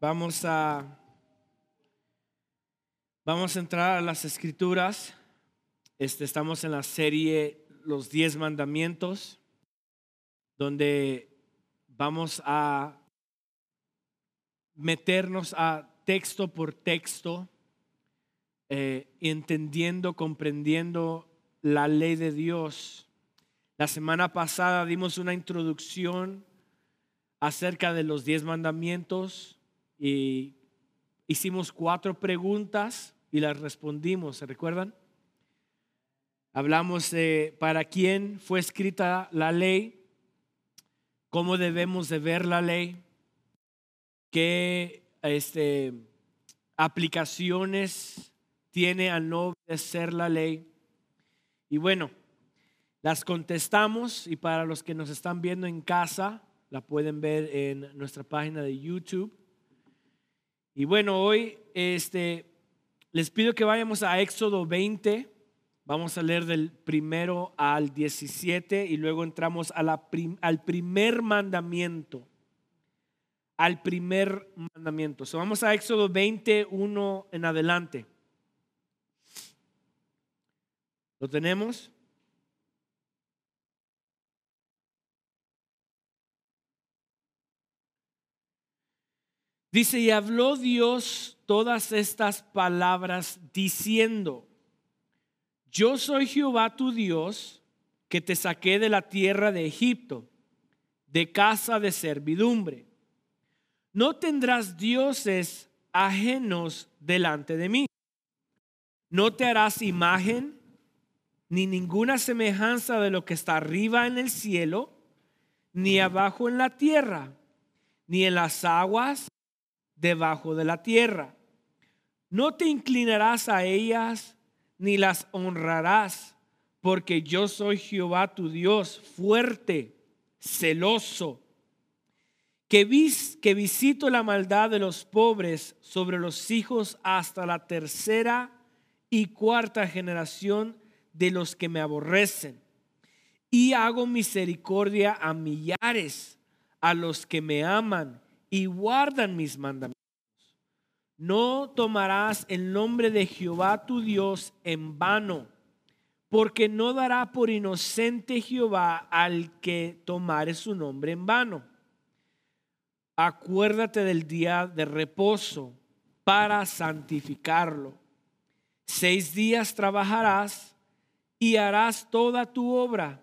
Vamos a vamos a entrar a las escrituras. Este, estamos en la serie Los diez mandamientos, donde vamos a meternos a texto por texto, eh, entendiendo, comprendiendo la ley de Dios. La semana pasada dimos una introducción acerca de los diez mandamientos y hicimos cuatro preguntas y las respondimos, ¿se recuerdan? Hablamos de para quién fue escrita la ley, cómo debemos de ver la ley, qué este, aplicaciones tiene al no obedecer la ley. Y bueno, las contestamos y para los que nos están viendo en casa, la pueden ver en nuestra página de YouTube. Y bueno, hoy este, les pido que vayamos a Éxodo 20. Vamos a leer del primero al 17 y luego entramos al primer mandamiento. Al primer mandamiento. So, vamos a Éxodo 21 en adelante. ¿Lo tenemos? Dice, y habló Dios todas estas palabras diciendo, yo soy Jehová tu Dios, que te saqué de la tierra de Egipto, de casa de servidumbre. No tendrás dioses ajenos delante de mí. No te harás imagen ni ninguna semejanza de lo que está arriba en el cielo, ni abajo en la tierra, ni en las aguas debajo de la tierra. No te inclinarás a ellas ni las honrarás, porque yo soy Jehová tu Dios, fuerte, celoso, que, vis, que visito la maldad de los pobres sobre los hijos hasta la tercera y cuarta generación de los que me aborrecen. Y hago misericordia a millares, a los que me aman y guardan mis mandamientos. No tomarás el nombre de Jehová tu Dios en vano, porque no dará por inocente Jehová al que tomare su nombre en vano. Acuérdate del día de reposo para santificarlo. Seis días trabajarás y harás toda tu obra,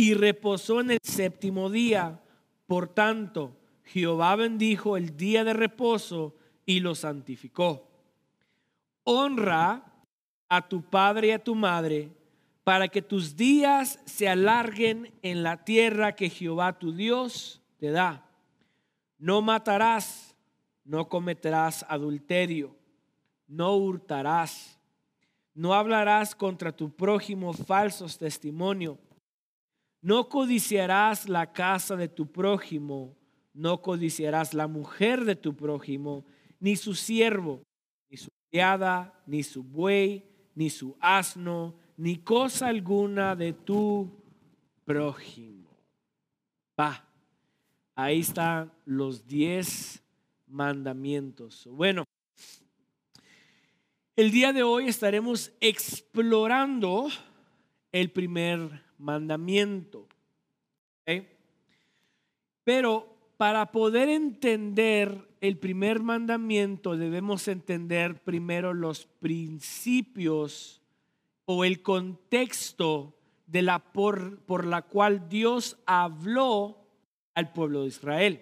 Y reposó en el séptimo día. Por tanto, Jehová bendijo el día de reposo y lo santificó. Honra a tu padre y a tu madre para que tus días se alarguen en la tierra que Jehová tu Dios te da. No matarás, no cometerás adulterio, no hurtarás, no hablarás contra tu prójimo falsos testimonios, no codiciarás la casa de tu prójimo no codiciarás la mujer de tu prójimo, ni su siervo, ni su criada, ni su buey, ni su asno, ni cosa alguna de tu prójimo. Va, ahí están los diez mandamientos. Bueno, el día de hoy estaremos explorando el primer mandamiento. Pero para poder entender el primer mandamiento debemos entender primero los principios o el contexto de la por, por la cual Dios habló al pueblo de Israel.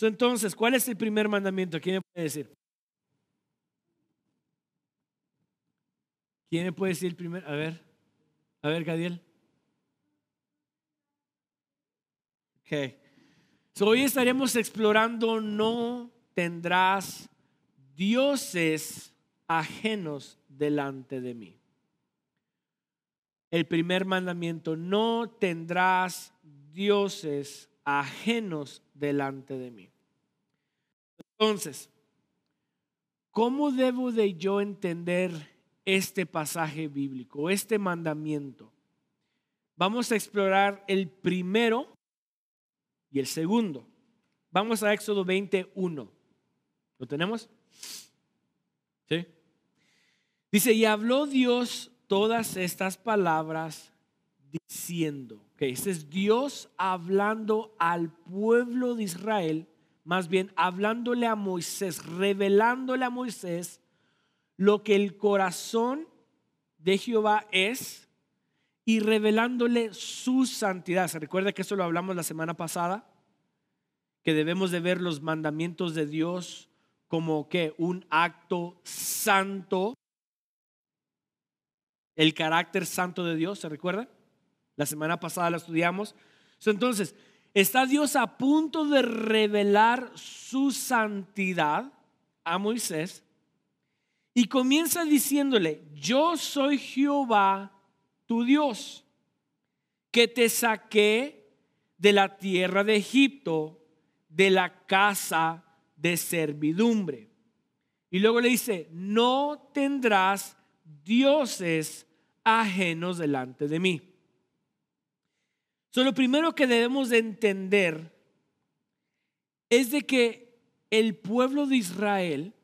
entonces, ¿cuál es el primer mandamiento? ¿Quién me puede decir? ¿Quién me puede decir el primer? A ver, a ver, Gadiel. Ok hoy estaremos explorando no tendrás dioses ajenos delante de mí. El primer mandamiento, no tendrás dioses ajenos delante de mí. Entonces, ¿cómo debo de yo entender este pasaje bíblico, este mandamiento? Vamos a explorar el primero y el segundo. Vamos a Éxodo 21. ¿Lo tenemos? ¿Sí? Dice, y habló Dios todas estas palabras diciendo, que ese es Dios hablando al pueblo de Israel, más bien hablándole a Moisés, revelándole a Moisés lo que el corazón de Jehová es y revelándole su santidad. ¿Se recuerda que eso lo hablamos la semana pasada? Que debemos de ver los mandamientos de Dios como que un acto santo. El carácter santo de Dios, ¿se recuerda? La semana pasada la estudiamos. Entonces, está Dios a punto de revelar su santidad a Moisés y comienza diciéndole, yo soy Jehová tu Dios, que te saqué de la tierra de Egipto, de la casa de servidumbre. Y luego le dice, no tendrás dioses ajenos delante de mí. So, lo primero que debemos de entender es de que el pueblo de Israel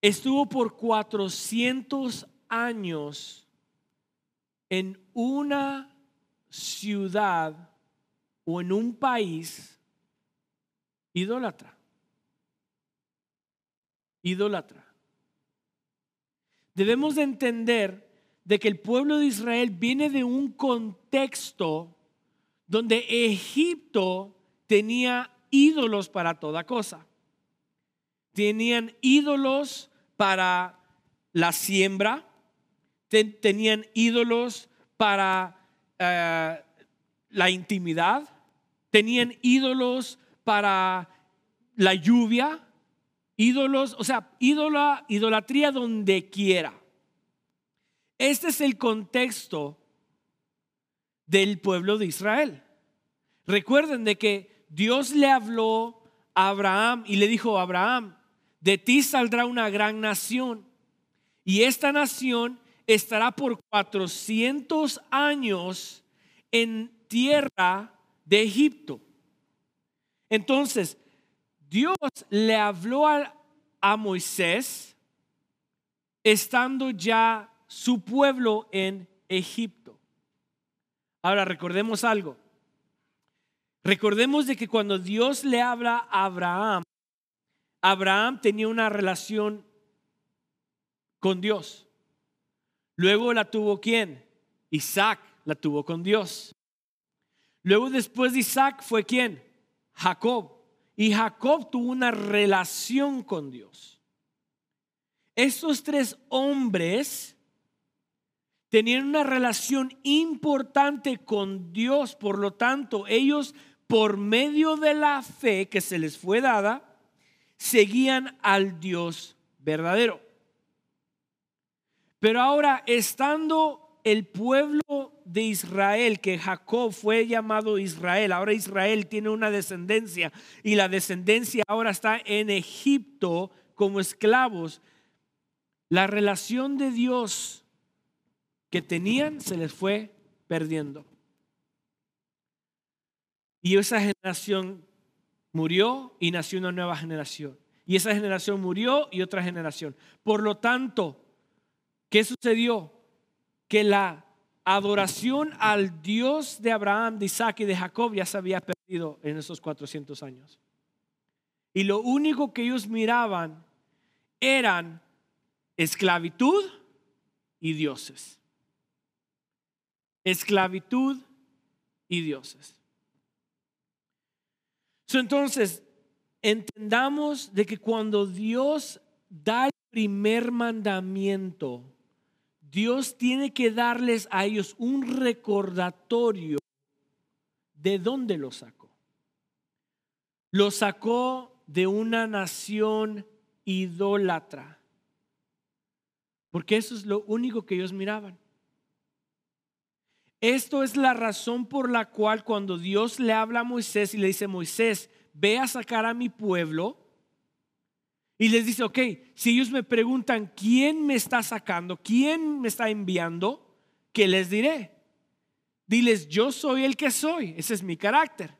estuvo por 400 años en una ciudad o en un país idólatra. Idólatra. Debemos de entender de que el pueblo de Israel viene de un contexto donde Egipto tenía ídolos para toda cosa. Tenían ídolos para la siembra, tenían ídolos para eh, la intimidad, tenían ídolos para la lluvia, ídolos, o sea, ídola, idolatría donde quiera. Este es el contexto del pueblo de Israel. Recuerden de que Dios le habló a Abraham y le dijo, Abraham, de ti saldrá una gran nación y esta nación estará por 400 años en tierra de Egipto. Entonces, Dios le habló a, a Moisés estando ya su pueblo en Egipto. Ahora recordemos algo. Recordemos de que cuando Dios le habla a Abraham, Abraham tenía una relación con Dios. Luego la tuvo quién? Isaac la tuvo con Dios. Luego después de Isaac fue quién? Jacob. Y Jacob tuvo una relación con Dios. Estos tres hombres tenían una relación importante con Dios, por lo tanto, ellos, por medio de la fe que se les fue dada, seguían al Dios verdadero. Pero ahora, estando el pueblo de Israel, que Jacob fue llamado Israel, ahora Israel tiene una descendencia y la descendencia ahora está en Egipto como esclavos, la relación de Dios que tenían se les fue perdiendo. Y esa generación murió y nació una nueva generación. Y esa generación murió y otra generación. Por lo tanto, ¿qué sucedió? Que la adoración al Dios de Abraham, de Isaac y de Jacob ya se había perdido en esos 400 años. Y lo único que ellos miraban eran esclavitud y dioses esclavitud y dioses. Entonces, entendamos de que cuando Dios da el primer mandamiento, Dios tiene que darles a ellos un recordatorio de dónde lo sacó. Lo sacó de una nación idólatra. Porque eso es lo único que ellos miraban. Esto es la razón por la cual cuando Dios le habla a Moisés y le dice, Moisés, ve a sacar a mi pueblo, y les dice, ok, si ellos me preguntan, ¿quién me está sacando? ¿Quién me está enviando? ¿Qué les diré? Diles, yo soy el que soy, ese es mi carácter.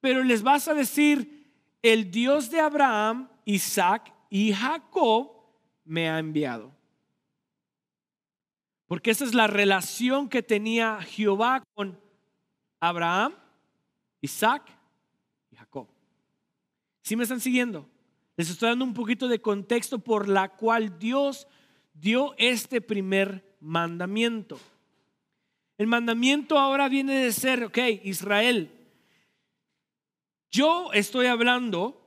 Pero les vas a decir, el Dios de Abraham, Isaac y Jacob me ha enviado. Porque esa es la relación que tenía Jehová con Abraham, Isaac y Jacob. ¿Sí me están siguiendo? Les estoy dando un poquito de contexto por la cual Dios dio este primer mandamiento. El mandamiento ahora viene de ser, ok, Israel, yo estoy hablando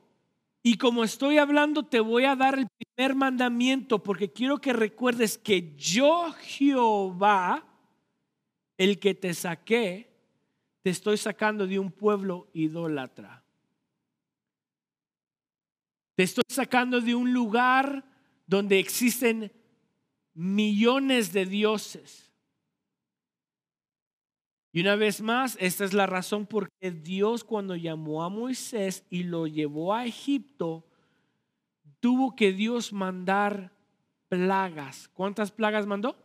y como estoy hablando te voy a dar el primer mandamiento porque quiero que recuerdes que yo Jehová, el que te saqué, te estoy sacando de un pueblo idólatra. Te estoy sacando de un lugar donde existen millones de dioses. Y una vez más, esta es la razón por qué Dios cuando llamó a Moisés y lo llevó a Egipto, tuvo que Dios mandar plagas. ¿Cuántas plagas mandó?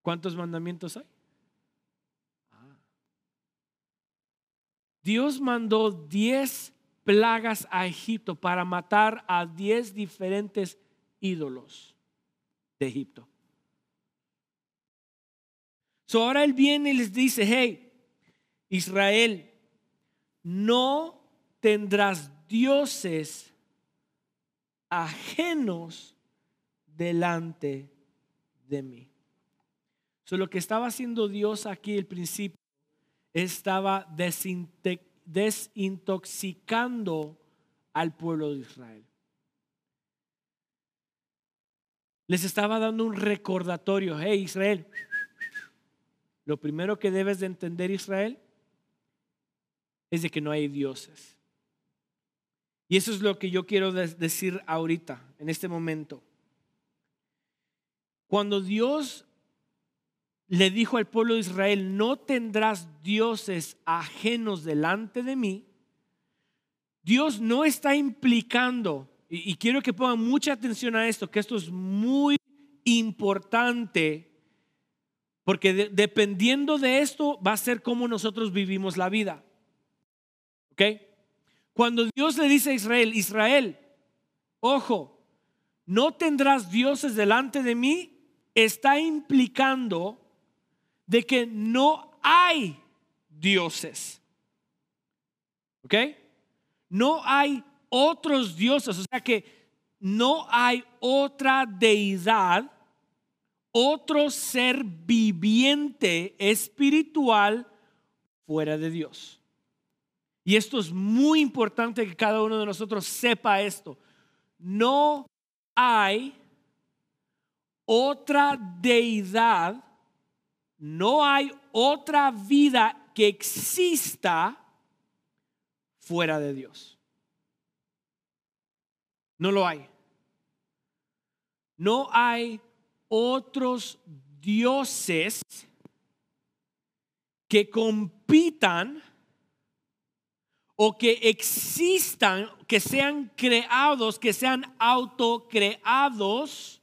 ¿Cuántos mandamientos hay? Dios mandó diez plagas a Egipto para matar a diez diferentes ídolos de Egipto. So ahora él viene y les dice, hey, Israel, no tendrás dioses ajenos delante de mí. So lo que estaba haciendo Dios aquí al principio estaba desintoxicando al pueblo de Israel. Les estaba dando un recordatorio, hey Israel, lo primero que debes de entender, Israel, es de que no hay dioses. Y eso es lo que yo quiero decir ahorita, en este momento. Cuando Dios le dijo al pueblo de Israel, no tendrás dioses ajenos delante de mí, Dios no está implicando, y, quiero que pongan mucha atención a esto, que esto es muy importante porque dependiendo de esto va a ser cómo nosotros vivimos la vida. ¿Ok? Cuando Dios le dice a Israel, Israel, ojo, no tendrás dioses delante de mí, está implicando de que no hay dioses. ¿Ok? No hay otros dioses, o sea que no hay otra deidad otro ser viviente espiritual fuera de Dios. Y esto es muy importante que cada uno de nosotros sepa esto. No hay otra deidad, no hay otra vida que exista fuera de Dios. No lo hay. No hay otros dioses que compitan o que existan, que sean creados, que sean autocreados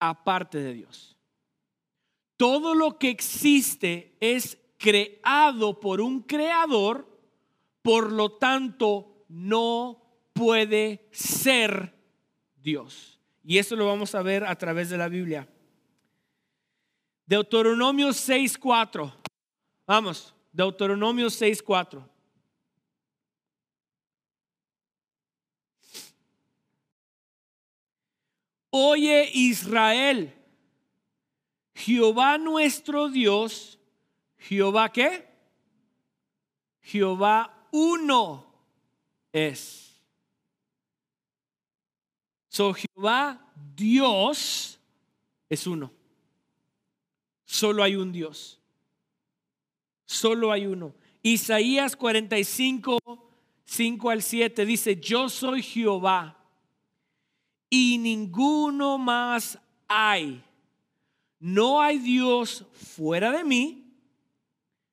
aparte de Dios. Todo lo que existe es creado por un creador, por lo tanto no puede ser Dios. Y eso lo vamos a ver a través de la Biblia. Deuteronomio 6.4. Vamos, Deuteronomio 6.4. Oye Israel, Jehová nuestro Dios, Jehová qué? Jehová uno es. So Jehová, Dios, es uno. Solo hay un Dios. Solo hay uno. Isaías 45, 5 al 7 dice, yo soy Jehová y ninguno más hay. No hay Dios fuera de mí.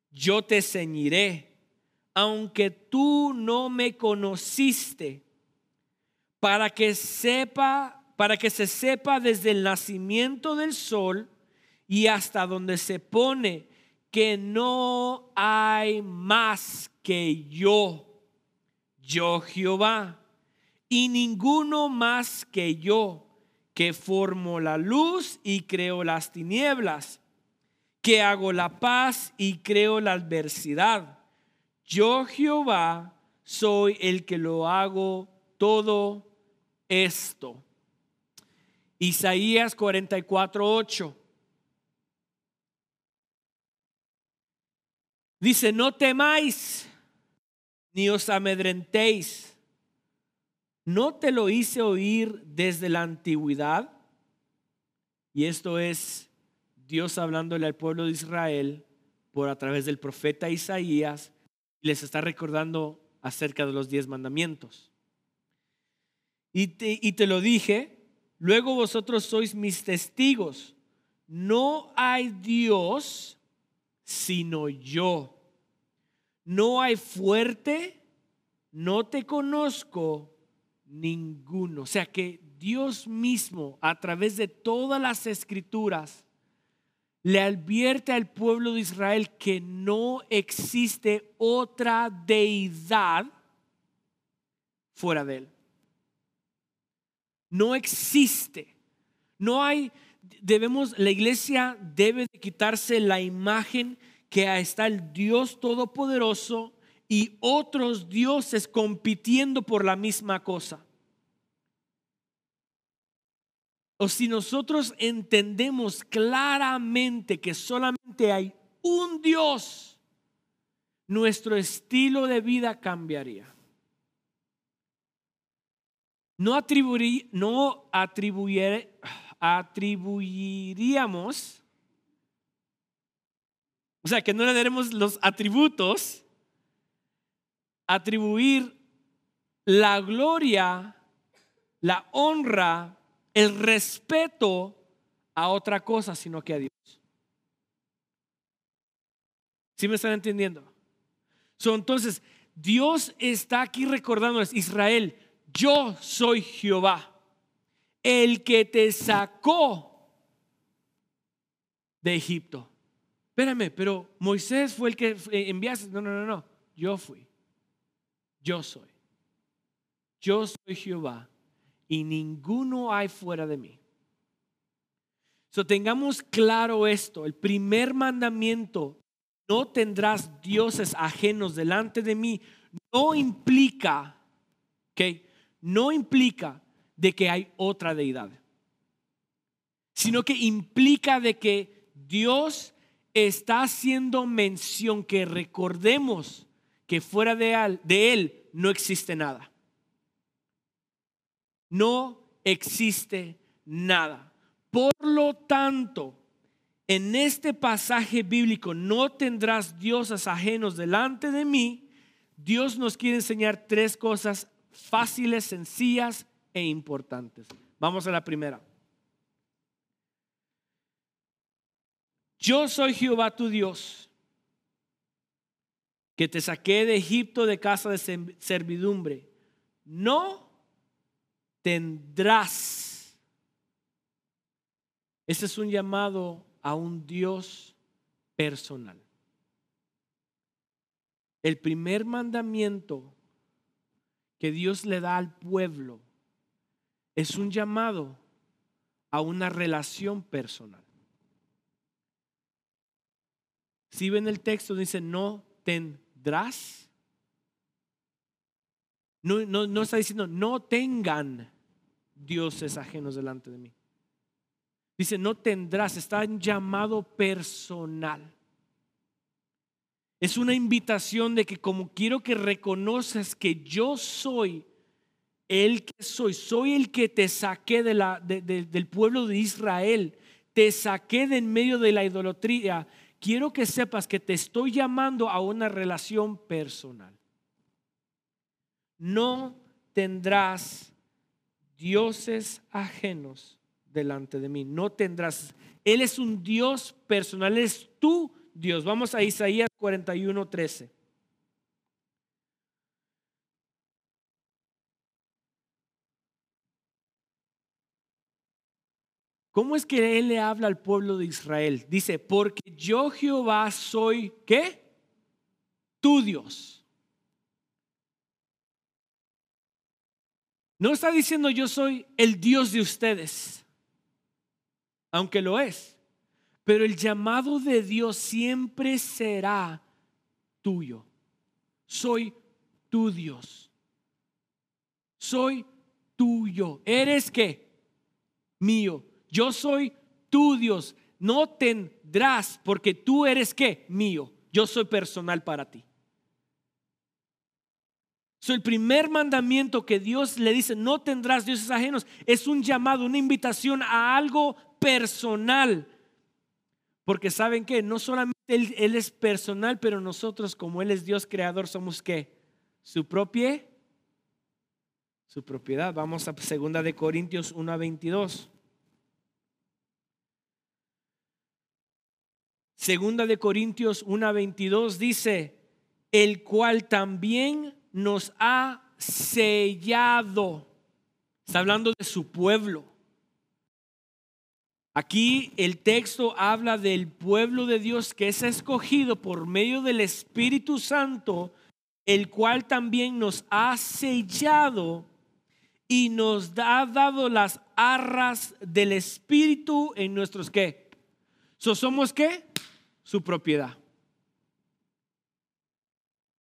Yo te ceñiré, aunque tú no me conociste, para que sepa, para que se sepa desde el nacimiento del sol y hasta donde se pone que no hay más que yo, yo Jehová, y ninguno más que yo, que formo la luz y creo las tinieblas, que hago la paz y creo la adversidad. Yo Jehová soy el que lo hago todo esto. Isaías 44, 8. Dice, no temáis, ni os amedrentéis. ¿No te lo hice oír desde la antigüedad? Y esto es Dios hablándole al pueblo de Israel por a través del profeta Isaías. Les está recordando acerca de los diez mandamientos. Y te, y te lo dije, luego vosotros sois mis testigos. No hay Dios sino yo. No hay fuerte, no te conozco ninguno. O sea que Dios mismo, a través de todas las escrituras, le advierte al pueblo de Israel que no existe otra deidad fuera de él. No existe. No hay debemos, la iglesia debe de quitarse la imagen que está el Dios Todopoderoso y otros dioses compitiendo por la misma cosa. O si nosotros entendemos claramente que solamente hay un Dios, nuestro estilo de vida cambiaría. No, atribuir, no atribuir, atribuiríamos, o sea, que no le daremos los atributos, atribuir la gloria, la honra, el respeto a otra cosa, sino que a Dios. ¿Sí me están entendiendo? entonces, Dios está aquí recordándoles, Israel, yo soy Jehová el que te sacó de Egipto. Espérame, pero Moisés fue el que enviaste. No, no, no, no. Yo fui. Yo soy. Yo soy Jehová y ninguno hay fuera de mí. So tengamos claro esto. El primer mandamiento, no tendrás dioses ajenos delante de mí, no implica, ¿ok? No implica de que hay otra deidad, sino que implica de que Dios está haciendo mención que recordemos que fuera de él, no existe nada. No existe nada. Por lo tanto, en este pasaje bíblico, no tendrás dioses ajenos delante de mí. Dios nos quiere enseñar tres cosas fáciles, sencillas e importantes. Vamos a la primera. Yo soy Jehová tu Dios, que te saqué de Egipto de casa de servidumbre. No tendrás. Ese es un llamado a un Dios personal. El primer mandamiento que Dios le da al pueblo es un llamado a una relación personal. Si ven el texto, dice, no tendrás. No, no, no está diciendo, no tengan dioses ajenos delante de mí. Dice, no tendrás, está en llamado personal. Es una invitación de que como quiero que reconozcas que yo soy el que soy, soy el que te saqué del pueblo de Israel, te saqué de en medio de la idolatría. Quiero que sepas que te estoy llamando a una relación personal. no tendrás dioses ajenos delante de mí. No tendrás. Él es un Dios personal, es tu Dios. Vamos a Isaías 41, 13. ¿Cómo es que Él le habla al pueblo de Israel? Dice, porque yo Jehová soy, ¿qué? Tu Dios. No está diciendo yo soy el Dios de ustedes, aunque lo es. Pero el llamado de Dios siempre será tuyo. Soy tu Dios. Soy tuyo. ¿Eres qué? Mío yo soy tu Dios. No tendrás porque tú eres qué? Mío. Yo soy personal para ti. So, el primer mandamiento que Dios le dice, no tendrás dioses ajenos, es un llamado, una invitación a algo personal. Porque saben que no solamente él, es personal, pero nosotros como Él es Dios creador somos qué? Su propia, su propiedad. Vamos a segunda de Corintios 1 a 22. Segunda de Corintios 1:22 dice, el cual también nos ha sellado. Está hablando de su pueblo. Aquí el texto habla del pueblo de Dios que es escogido por medio del Espíritu Santo, el cual también nos ha sellado y nos ha dado las arras del Espíritu en nuestros qué. ¿Somos qué? su propiedad.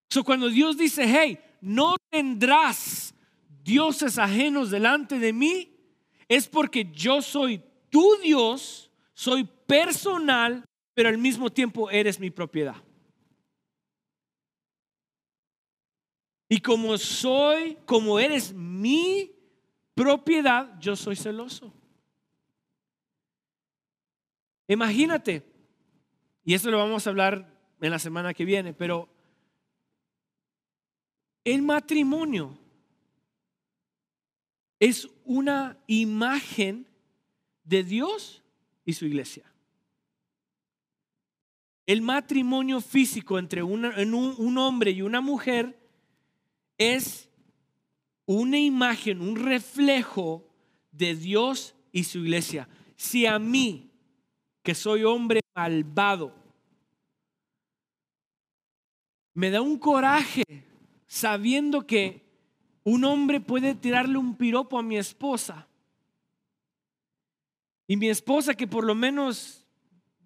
So, cuando Dios dice, hey, no tendrás dioses ajenos delante de mí, es porque yo soy tu Dios, soy personal, pero al mismo tiempo eres mi propiedad. Y como soy, como eres mi propiedad, yo soy celoso. Imagínate, y eso lo vamos a hablar en la semana que viene, pero el matrimonio es una imagen de Dios y su iglesia. El matrimonio físico entre un, hombre y una mujer es una imagen, un reflejo de Dios y su iglesia. Si a mí que soy hombre malvado. Me da un coraje sabiendo que un hombre puede tirarle un piropo a mi esposa. Y mi esposa que por lo menos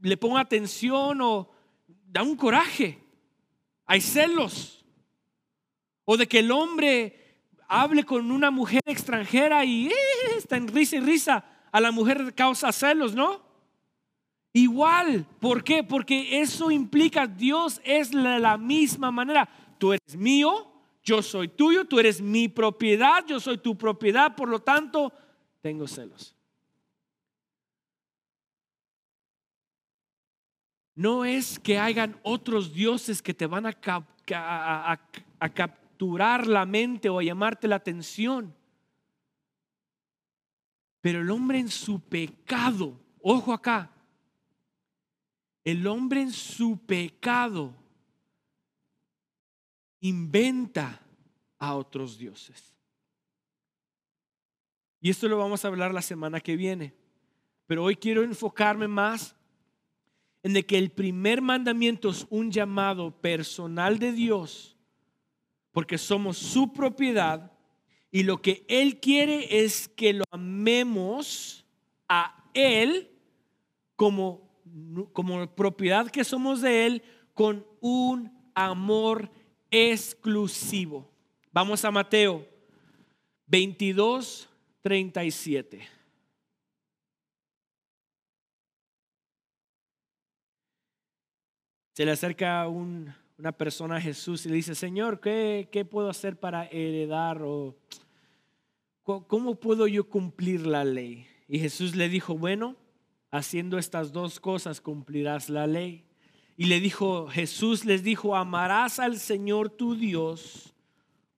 le ponga atención o da un coraje. Hay celos. O de que el hombre hable con una mujer extranjera y eh, está en risa y risa. A la mujer causa celos, ¿no? Igual, ¿por qué? Porque eso implica Dios es la, misma manera. Tú eres mío, yo soy tuyo, tú eres mi propiedad, yo soy tu propiedad, por lo tanto, tengo celos. No es que hayan otros dioses que te van a, a, capturar la mente o a llamarte la atención. Pero el hombre en su pecado, ojo acá, el hombre en su pecado inventa a otros dioses. Y esto lo vamos a hablar la semana que viene. Pero hoy quiero enfocarme más en de que el primer mandamiento es un llamado personal de Dios, porque somos su propiedad y lo que Él quiere es que lo amemos a Él como como propiedad que somos de Él, con un amor exclusivo. Vamos a Mateo 22, 37. Se le acerca una persona a Jesús y le dice, Señor, ¿qué, ¿qué, puedo hacer para heredar o cómo puedo yo cumplir la ley? Y Jesús le dijo, bueno, haciendo estas dos cosas cumplirás la ley. Y le dijo, Jesús les dijo, amarás al Señor tu Dios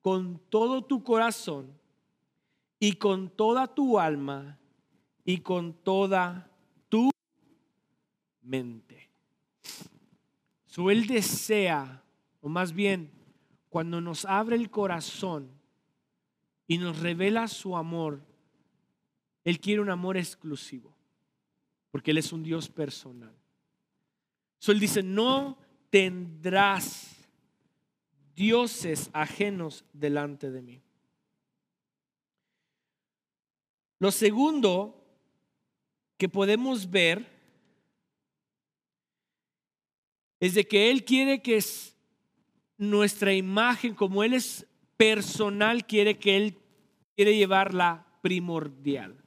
con todo tu corazón y con toda tu alma y con toda tu mente. Su él desea, o más bien, cuando nos abre el corazón y nos revela su amor, él quiere un amor exclusivo, porque él es un Dios personal. So él dice, no tendrás dioses ajenos delante de mí. Lo segundo que podemos ver es de que Él quiere que nuestra imagen, como Él es personal, quiere que Él quiere llevarla primordial.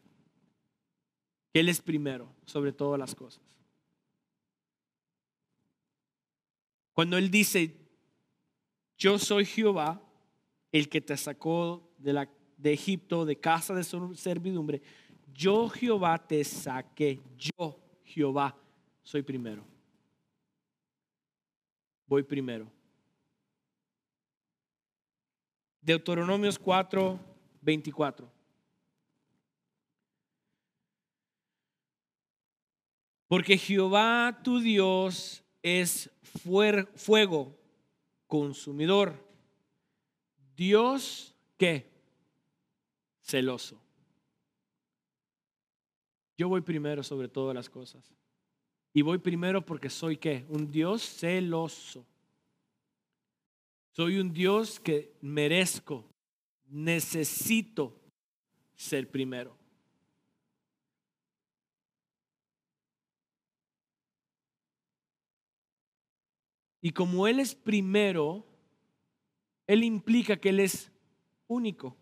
Que Él es primero sobre todas las cosas. Cuando Él dice, yo soy Jehová, el que te sacó de, la, de Egipto, de casa de servidumbre, yo Jehová te saqué, yo Jehová soy primero. Voy primero. Deuteronomios 4, 24. Porque Jehová tu Dios es fuego consumidor. Dios, ¿qué? Celoso. Yo voy primero sobre todas las cosas. Y voy primero porque soy qué? Un Dios celoso. Soy un Dios que merezco, necesito ser primero. Y como Él es primero, Él implica que Él es único.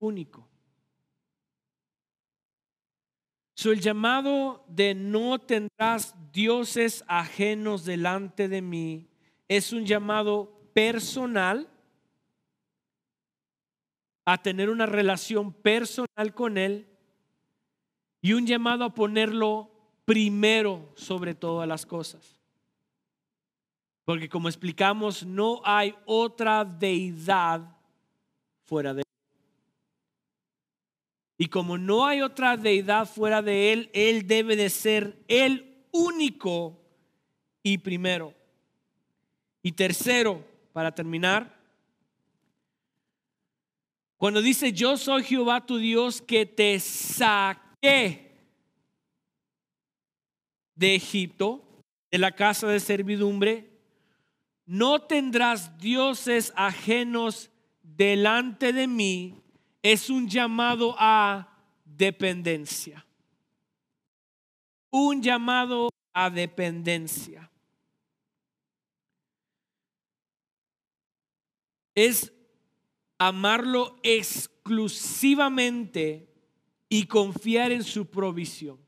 Único. El llamado de no tendrás dioses ajenos delante de mí es un llamado personal a tener una relación personal con Él y un llamado a ponerlo primero sobre todas las cosas. Porque como explicamos, no hay otra deidad fuera de. Y como no hay otra deidad fuera de Él, Él debe de ser el único y primero. Y tercero, para terminar, cuando dice yo soy Jehová tu Dios que te saqué de Egipto, de la casa de servidumbre, no tendrás dioses ajenos delante de mí, es un llamado a dependencia. Un llamado a dependencia. Es amarlo exclusivamente y confiar en su provisión.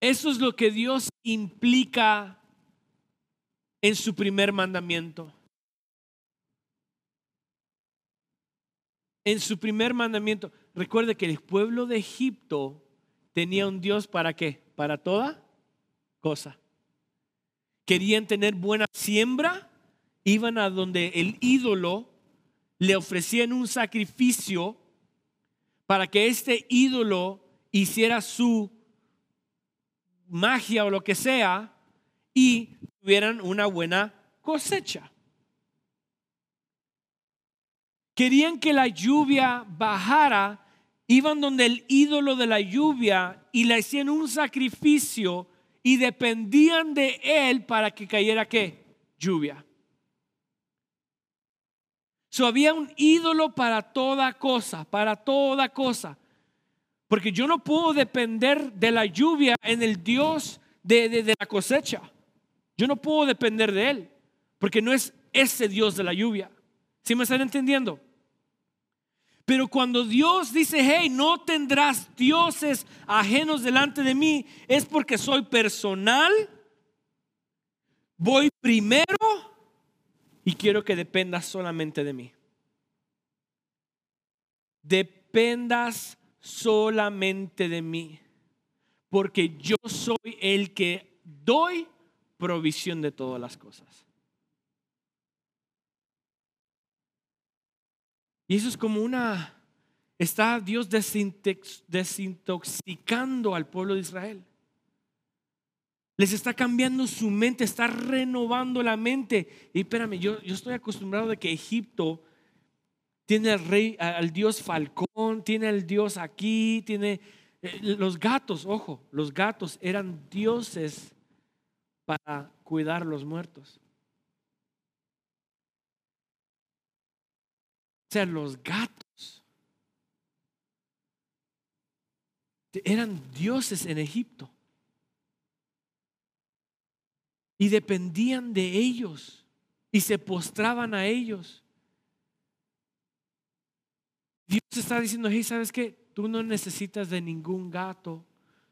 Eso es lo que Dios implica en su primer mandamiento. En su primer mandamiento, recuerde que el pueblo de Egipto tenía un Dios para qué? Para toda cosa. Querían tener buena siembra, iban a donde el ídolo le ofrecían un sacrificio para que este ídolo hiciera su magia o lo que sea y tuvieran una buena cosecha. Querían que la lluvia bajara, iban donde el ídolo de la lluvia y le hacían un sacrificio y dependían de él para que cayera qué? Lluvia. So, había un ídolo para toda cosa, para toda cosa. Porque yo no puedo depender de la lluvia en el Dios de, la cosecha. Yo no puedo depender de Él. Porque no es ese Dios de la lluvia. ¿Sí me están entendiendo? Pero cuando Dios dice, hey, no tendrás dioses ajenos delante de mí, es porque soy personal, voy primero y quiero que dependas solamente de mí. Dependas solamente de mí, porque yo soy el que doy provisión de todas las cosas. Y eso es como una, está Dios desintoxicando al pueblo de Israel. Les está cambiando su mente, está renovando la mente. Y espérame, yo, yo estoy acostumbrado de que Egipto tiene al rey, al dios Falcón, tiene al dios aquí, tiene eh, los gatos, ojo, los gatos eran dioses para cuidar los muertos. Sea, los gatos eran dioses en Egipto. Y dependían de ellos y se postraban a ellos. Dios está diciendo, hey, ¿sabes qué? Tú no necesitas de ningún gato,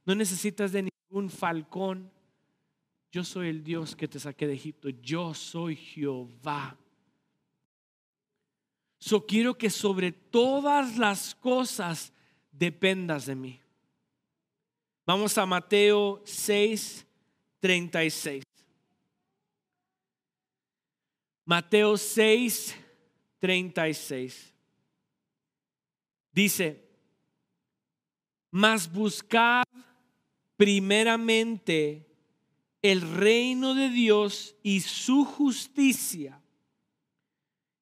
no necesitas de ningún falcón. Yo soy el Dios que te saqué de Egipto. Yo soy Jehová. So quiero que sobre todas las cosas dependas de mí. Vamos a Mateo 6, 36. Mateo 6, 36. Dice, mas buscad primeramente el reino de Dios y su justicia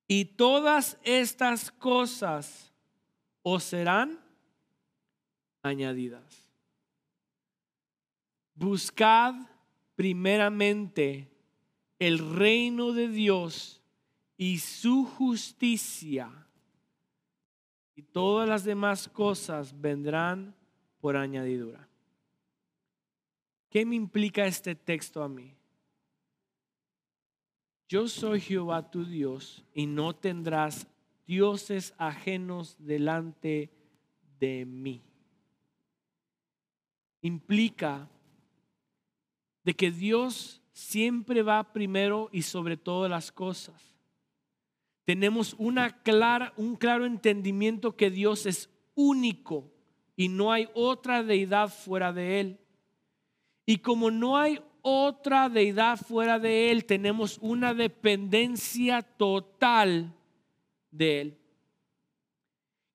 y todas estas cosas os serán añadidas. Buscad primeramente el reino de Dios y su justicia, y todas las demás cosas vendrán por añadidura. ¿Qué me implica este texto a mí? Yo soy Jehová tu Dios y no tendrás dioses ajenos delante de mí. Implica de que Dios siempre va primero y sobre todas las cosas. Tenemos una clara, un claro entendimiento que Dios es único y no hay otra deidad fuera de Él. Y como no hay otra deidad fuera de Él, tenemos una dependencia total de Él.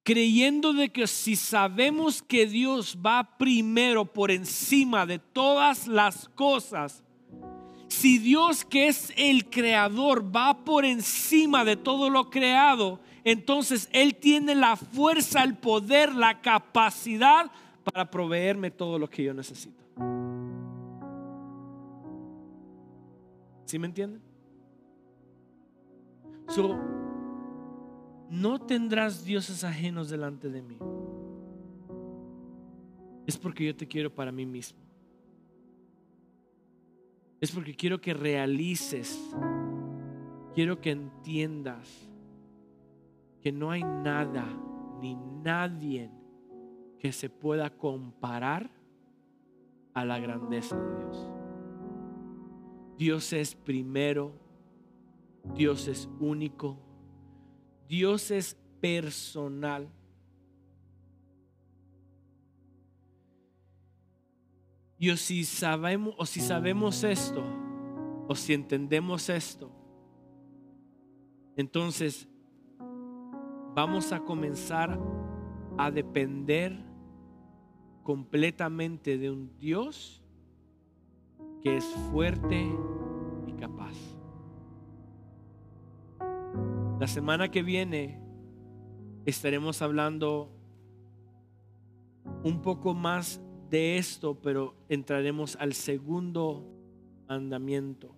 Creyendo de que si sabemos que Dios va primero por encima de todas las cosas, si Dios que es el creador va por encima de todo lo creado, entonces Él tiene la fuerza, el poder, la capacidad para proveerme todo lo que yo necesito. ¿Sí me entienden? So, no tendrás dioses ajenos delante de mí. Es porque yo te quiero para mí mismo. Es porque quiero que realices, quiero que entiendas que no hay nada ni nadie que se pueda comparar a la grandeza de Dios. Dios es primero, Dios es único, Dios es personal. Y o si sabemos, o si sabemos esto, o si entendemos esto, entonces vamos a comenzar a depender completamente de un Dios que es fuerte La semana que viene estaremos hablando un poco más de esto, pero entraremos al segundo mandamiento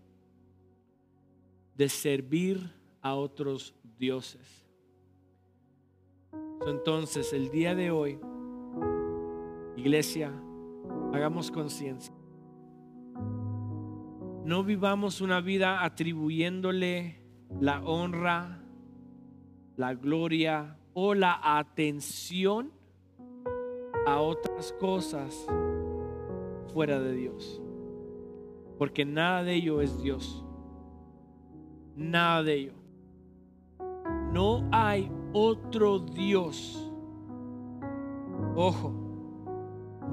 de servir a otros dioses. Entonces, el día de hoy, iglesia, hagamos conciencia. No vivamos una vida atribuyéndole la honra, la gloria o la atención a otras cosas fuera de Dios. Porque nada de ello es Dios. Nada de ello. No hay otro Dios. Ojo,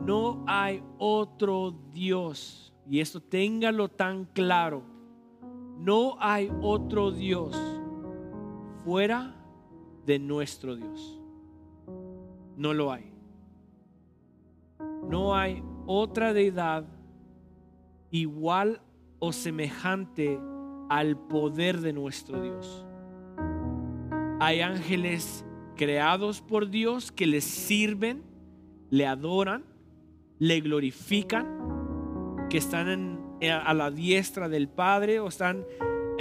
no hay otro Dios y esto téngalo tan claro, no hay otro Dios fuera de nuestro Dios. No lo hay. No hay otra deidad igual o semejante al poder de nuestro Dios. Hay ángeles creados por Dios que les sirven, le adoran, le glorifican, que están a la diestra del Padre o están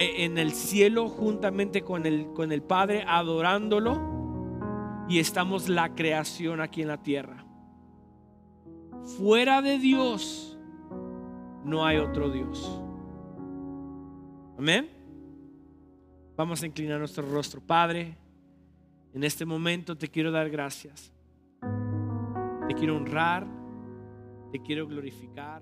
en el cielo juntamente con el, con el Padre adorándolo y estamos la creación aquí en la tierra. Fuera de Dios no hay otro Dios. Amén. Vamos a inclinar nuestro rostro. Padre, en este momento te quiero dar gracias. Te quiero honrar. Te quiero glorificar.